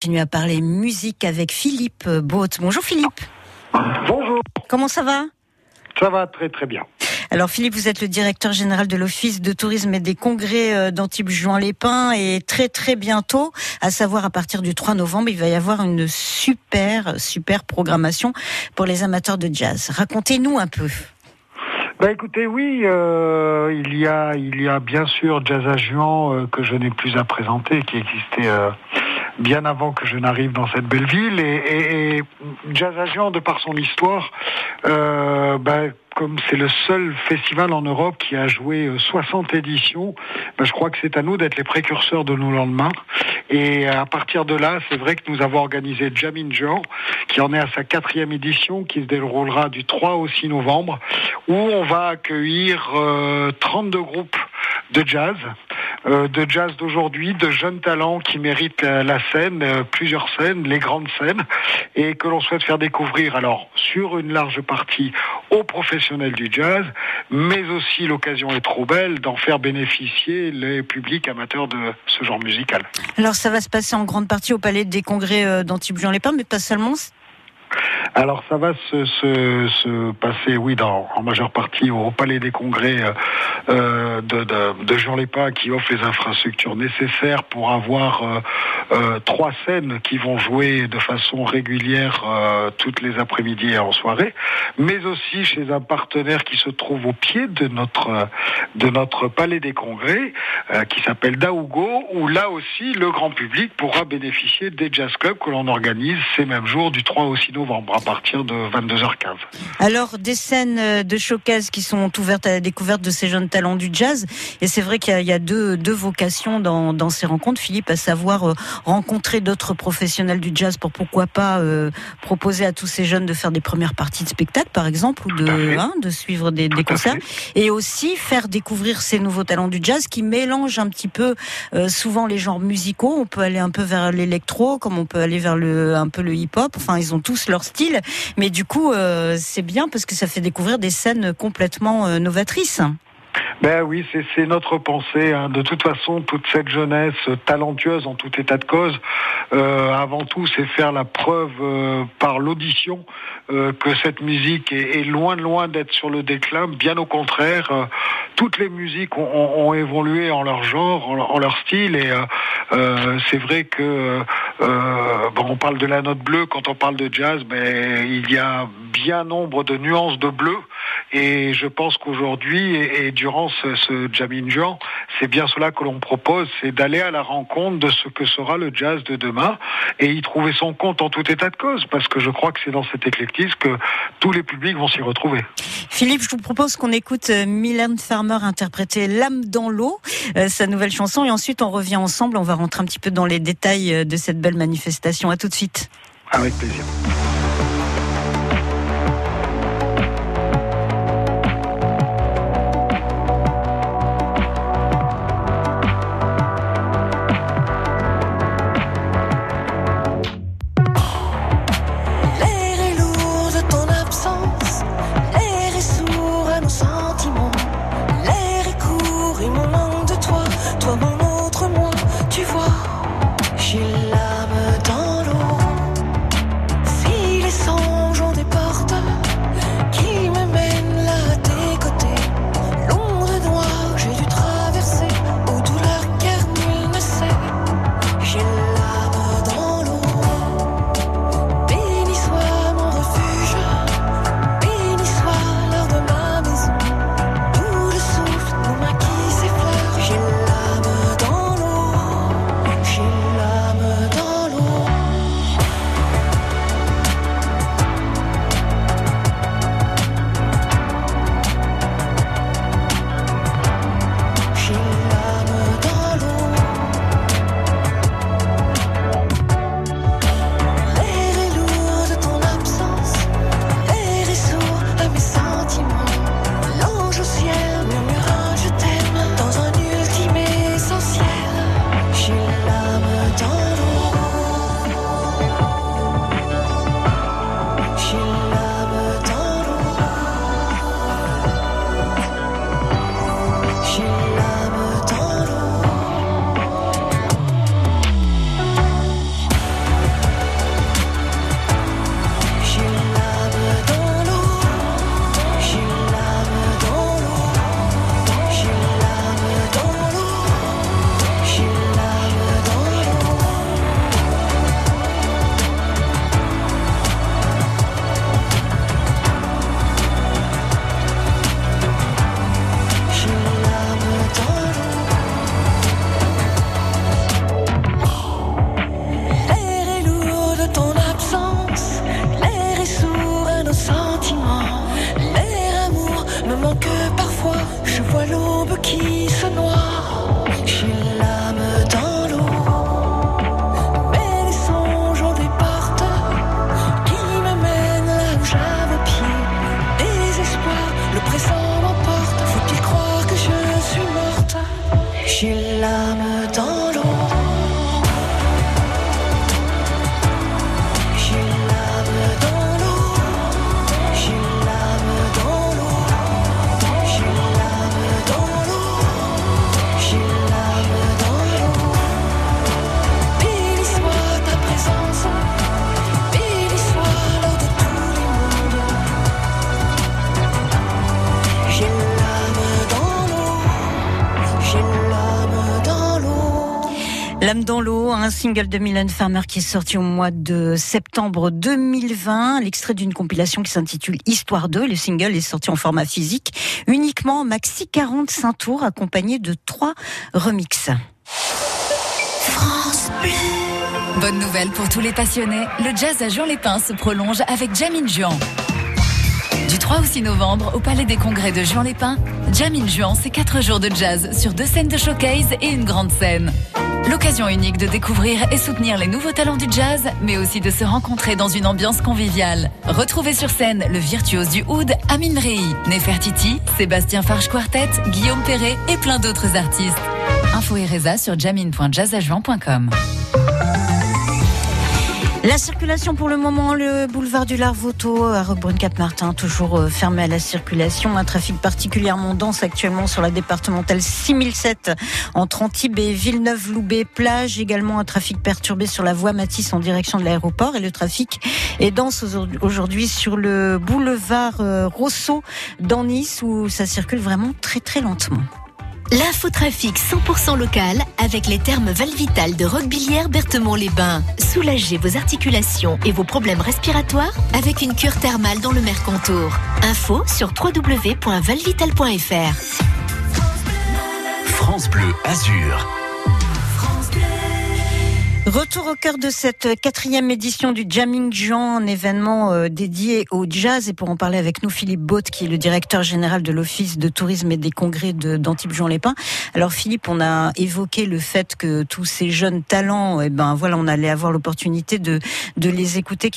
continue à parler musique avec Philippe Baut. Bonjour Philippe. Bonjour. Comment ça va? Ça va très très bien. Alors Philippe, vous êtes le directeur général de l'Office de tourisme et des congrès euh, d'Antibes Juan-les-Pins et très très bientôt, à savoir à partir du 3 novembre, il va y avoir une super super programmation pour les amateurs de jazz. Racontez-nous un peu. Bah écoutez, oui, euh, il y a il y a bien sûr Jazz à Juan euh, que je n'ai plus à présenter, qui existait euh, bien avant que je n'arrive dans cette belle ville. Et, Jazz Agent, de par son histoire, euh, ben, comme c'est le seul festival en Europe qui a joué 60 éditions, ben, je crois que c'est à nous d'être les précurseurs de nos lendemains. Et à partir de là, c'est vrai que nous avons organisé Jamin Jean, qui en est à sa quatrième édition, qui se déroulera du 3 au 6 novembre, où on va accueillir euh, 32 groupes de jazz euh, de jazz d'aujourd'hui, de jeunes talents qui méritent la, scène, euh, plusieurs scènes, les grandes scènes, et que l'on souhaite faire découvrir alors sur une large partie aux professionnels du jazz, mais aussi l'occasion est trop belle d'en faire bénéficier les publics amateurs de ce genre musical. Alors ça va se passer en grande partie au Palais des Congrès euh, d'Antibes-Juan-les-Pins, mais pas seulement. Alors ça va se, se, se, passer, oui, en majeure partie au Palais des Congrès euh, de, de, Jean Lépin qui offre les infrastructures nécessaires pour avoir euh, euh, trois scènes qui vont jouer de façon régulière euh, toutes les après-midi et en soirée, mais aussi chez un partenaire qui se trouve au pied de notre de notre Palais des Congrès, euh, qui s'appelle Daougo, où là aussi le grand public pourra bénéficier des jazz clubs que l'on organise ces mêmes jours du 3 au 6 novembre à partir de 22h15. Alors des scènes de showcase qui sont ouvertes à la découverte de ces jeunes talents du jazz, et c'est vrai qu'il y a, deux, deux vocations dans, dans ces rencontres, Philippe, à savoir euh, rencontrer d'autres professionnels du jazz pour pourquoi pas euh, proposer à tous ces jeunes de faire des premières parties de spectacle, par exemple, ou de, hein, de suivre des, des concerts, et aussi faire découvrir ces nouveaux talents du jazz qui mélangent un petit peu euh, souvent les genres musicaux. On peut aller un peu vers l'électro, comme on peut aller vers le un peu le hip-hop. Enfin, ils ont tous leur style, mais du coup, euh, c'est bien parce que ça fait découvrir des scènes complètement euh, novatrices. Ben oui, c'est notre pensée. Hein. De toute façon, toute cette jeunesse talentueuse en tout état de cause, euh, avant tout, c'est faire la preuve euh, par l'audition euh, que cette musique est, est loin loin d'être sur le déclin. Bien au contraire, euh, toutes les musiques ont, ont, ont, évolué en leur genre, en, en leur style, et euh, c'est vrai que bon, on parle de la note bleue quand on parle de jazz, mais il y a bien nombre de nuances de bleu, et je pense qu'aujourd'hui et, et durant ce, ce Jamin Jean, c'est bien cela que l'on propose, c'est d'aller à la rencontre de ce que sera le jazz de demain et y trouver son compte en tout état de cause, parce que je crois que c'est dans cet éclectisme que tous les publics vont s'y retrouver. Philippe, je vous propose qu'on écoute Mylène Farmer interpréter L'âme dans l'eau, euh, sa nouvelle chanson, et ensuite on revient ensemble, on va rentrer un petit peu dans les détails de cette belle manifestation. À tout de suite. Avec plaisir. L'âme dans l'eau, un single de Mylène Farmer qui est sorti au mois de septembre 2020, l'extrait d'une compilation qui s'intitule Histoire 2. Le single est sorti en format physique, uniquement maxi 45 tours, accompagné de trois remixes. France Bleu. Bonne nouvelle pour tous les passionnés, le jazz à Juan-les-Pins se prolonge avec Jamin Juan. Du 3 au 6 novembre, au Palais des Congrès de Juan-les-Pins, Jamin Juan, c'est 4 jours de jazz sur deux scènes de showcase et une grande scène. L'occasion unique de découvrir et soutenir les nouveaux talents du jazz, mais aussi de se rencontrer dans une ambiance conviviale. Retrouvez sur scène le virtuose du oud Amin Rei, Nefertiti, Sébastien Farge Quartet, Guillaume Perret et plein d'autres artistes. Info et Reza sur jamin.jazzajuan.com. La circulation pour le moment, le boulevard du Larvoto à Roquebrune-Cap-Martin, toujours euh, fermé à la circulation. Un trafic particulièrement dense actuellement sur la départementale 6007 entre Antibes et Villeneuve-Loubet-Plage. Également un trafic perturbé sur la voie Matisse en direction de l'aéroport. Et le trafic est dense aujourd'hui sur le boulevard euh, Rousseau dans Nice où ça circule vraiment très très lentement. L'infotrafic 100% local avec les thermes Valvital de Roquebillière Berthemont-les-Bains. Soulagez vos articulations et vos problèmes respiratoires avec une cure thermale dans le Mercantour. Info sur www.valvital.fr. France Bleu Azur. Retour au cœur de cette quatrième édition du Jamming Juan, un événement euh, dédié au jazz. Et pour en parler avec nous, Philippe Bott, qui est le directeur général de l'Office de tourisme et des congrès d'Antibes Jean Lépin. Alors Philippe, on a évoqué le fait que tous ces jeunes talents, eh ben voilà, on allait avoir l'opportunité de, de les écouter